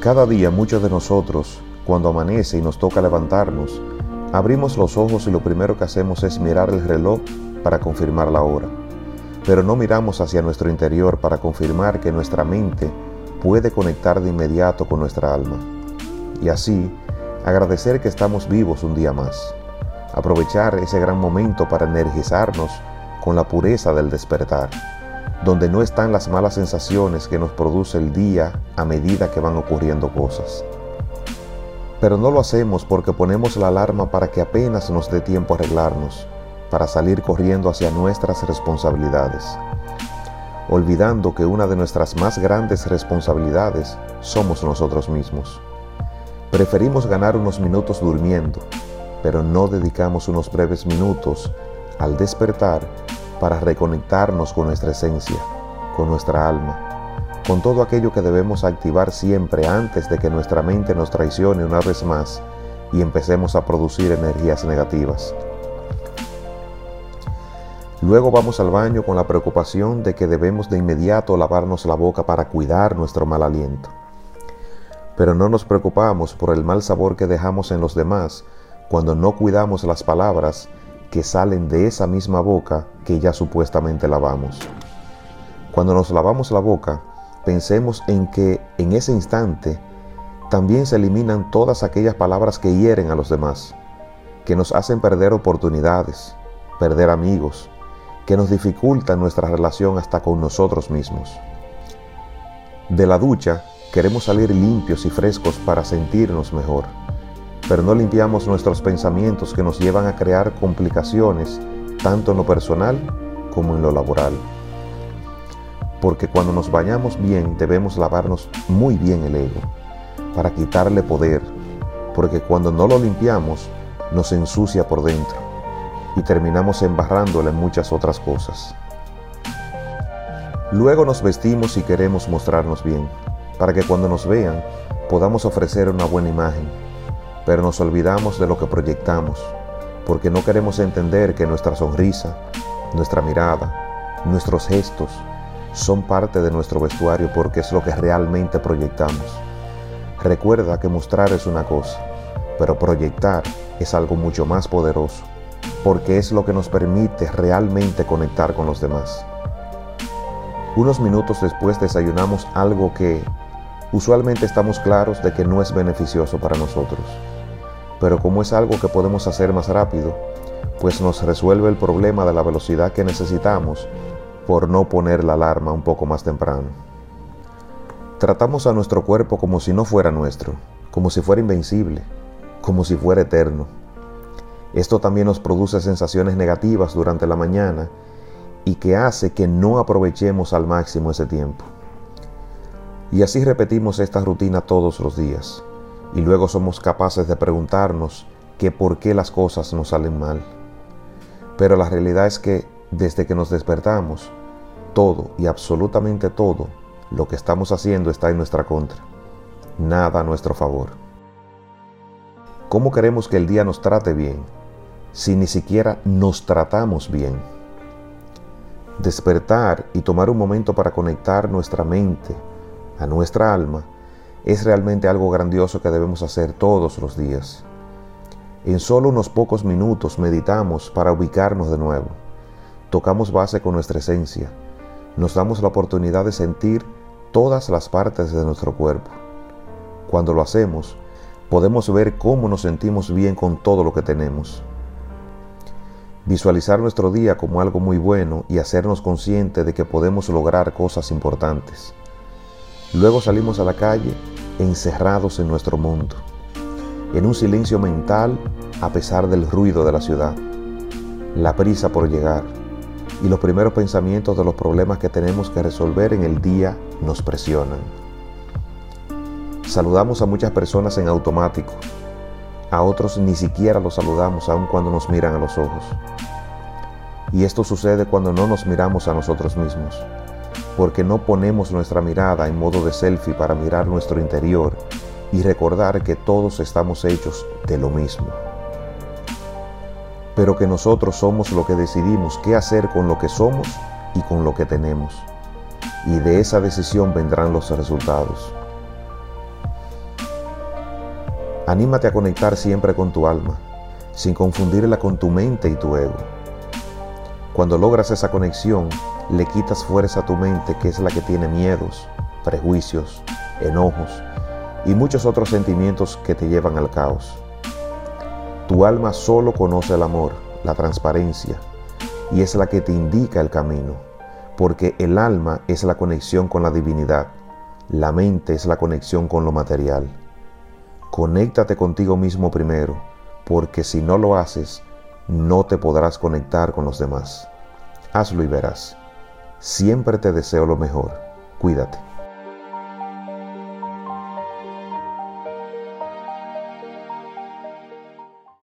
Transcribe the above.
Cada día muchos de nosotros, cuando amanece y nos toca levantarnos, abrimos los ojos y lo primero que hacemos es mirar el reloj para confirmar la hora. Pero no miramos hacia nuestro interior para confirmar que nuestra mente puede conectar de inmediato con nuestra alma. Y así, agradecer que estamos vivos un día más. Aprovechar ese gran momento para energizarnos con la pureza del despertar donde no están las malas sensaciones que nos produce el día a medida que van ocurriendo cosas. Pero no lo hacemos porque ponemos la alarma para que apenas nos dé tiempo a arreglarnos, para salir corriendo hacia nuestras responsabilidades, olvidando que una de nuestras más grandes responsabilidades somos nosotros mismos. Preferimos ganar unos minutos durmiendo, pero no dedicamos unos breves minutos al despertar para reconectarnos con nuestra esencia, con nuestra alma, con todo aquello que debemos activar siempre antes de que nuestra mente nos traicione una vez más y empecemos a producir energías negativas. Luego vamos al baño con la preocupación de que debemos de inmediato lavarnos la boca para cuidar nuestro mal aliento. Pero no nos preocupamos por el mal sabor que dejamos en los demás cuando no cuidamos las palabras que salen de esa misma boca que ya supuestamente lavamos. Cuando nos lavamos la boca, pensemos en que en ese instante también se eliminan todas aquellas palabras que hieren a los demás, que nos hacen perder oportunidades, perder amigos, que nos dificultan nuestra relación hasta con nosotros mismos. De la ducha queremos salir limpios y frescos para sentirnos mejor pero no limpiamos nuestros pensamientos que nos llevan a crear complicaciones tanto en lo personal como en lo laboral. Porque cuando nos bañamos bien debemos lavarnos muy bien el ego para quitarle poder, porque cuando no lo limpiamos nos ensucia por dentro y terminamos embarrándole en muchas otras cosas. Luego nos vestimos y queremos mostrarnos bien, para que cuando nos vean podamos ofrecer una buena imagen pero nos olvidamos de lo que proyectamos, porque no queremos entender que nuestra sonrisa, nuestra mirada, nuestros gestos son parte de nuestro vestuario porque es lo que realmente proyectamos. Recuerda que mostrar es una cosa, pero proyectar es algo mucho más poderoso, porque es lo que nos permite realmente conectar con los demás. Unos minutos después desayunamos algo que usualmente estamos claros de que no es beneficioso para nosotros pero como es algo que podemos hacer más rápido, pues nos resuelve el problema de la velocidad que necesitamos por no poner la alarma un poco más temprano. Tratamos a nuestro cuerpo como si no fuera nuestro, como si fuera invencible, como si fuera eterno. Esto también nos produce sensaciones negativas durante la mañana y que hace que no aprovechemos al máximo ese tiempo. Y así repetimos esta rutina todos los días y luego somos capaces de preguntarnos que por qué las cosas nos salen mal. Pero la realidad es que desde que nos despertamos, todo y absolutamente todo lo que estamos haciendo está en nuestra contra, nada a nuestro favor. ¿Cómo queremos que el día nos trate bien si ni siquiera nos tratamos bien? Despertar y tomar un momento para conectar nuestra mente a nuestra alma es realmente algo grandioso que debemos hacer todos los días. En solo unos pocos minutos meditamos para ubicarnos de nuevo. Tocamos base con nuestra esencia. Nos damos la oportunidad de sentir todas las partes de nuestro cuerpo. Cuando lo hacemos, podemos ver cómo nos sentimos bien con todo lo que tenemos. Visualizar nuestro día como algo muy bueno y hacernos conscientes de que podemos lograr cosas importantes. Luego salimos a la calle encerrados en nuestro mundo, en un silencio mental a pesar del ruido de la ciudad, la prisa por llegar y los primeros pensamientos de los problemas que tenemos que resolver en el día nos presionan. Saludamos a muchas personas en automático, a otros ni siquiera los saludamos aun cuando nos miran a los ojos. Y esto sucede cuando no nos miramos a nosotros mismos porque no ponemos nuestra mirada en modo de selfie para mirar nuestro interior y recordar que todos estamos hechos de lo mismo. Pero que nosotros somos lo que decidimos qué hacer con lo que somos y con lo que tenemos. Y de esa decisión vendrán los resultados. Anímate a conectar siempre con tu alma, sin confundirla con tu mente y tu ego. Cuando logras esa conexión, le quitas fuerza a tu mente que es la que tiene miedos, prejuicios, enojos y muchos otros sentimientos que te llevan al caos. Tu alma solo conoce el amor, la transparencia, y es la que te indica el camino, porque el alma es la conexión con la divinidad, la mente es la conexión con lo material. Conéctate contigo mismo primero, porque si no lo haces, no te podrás conectar con los demás. Hazlo y verás. Siempre te deseo lo mejor. Cuídate.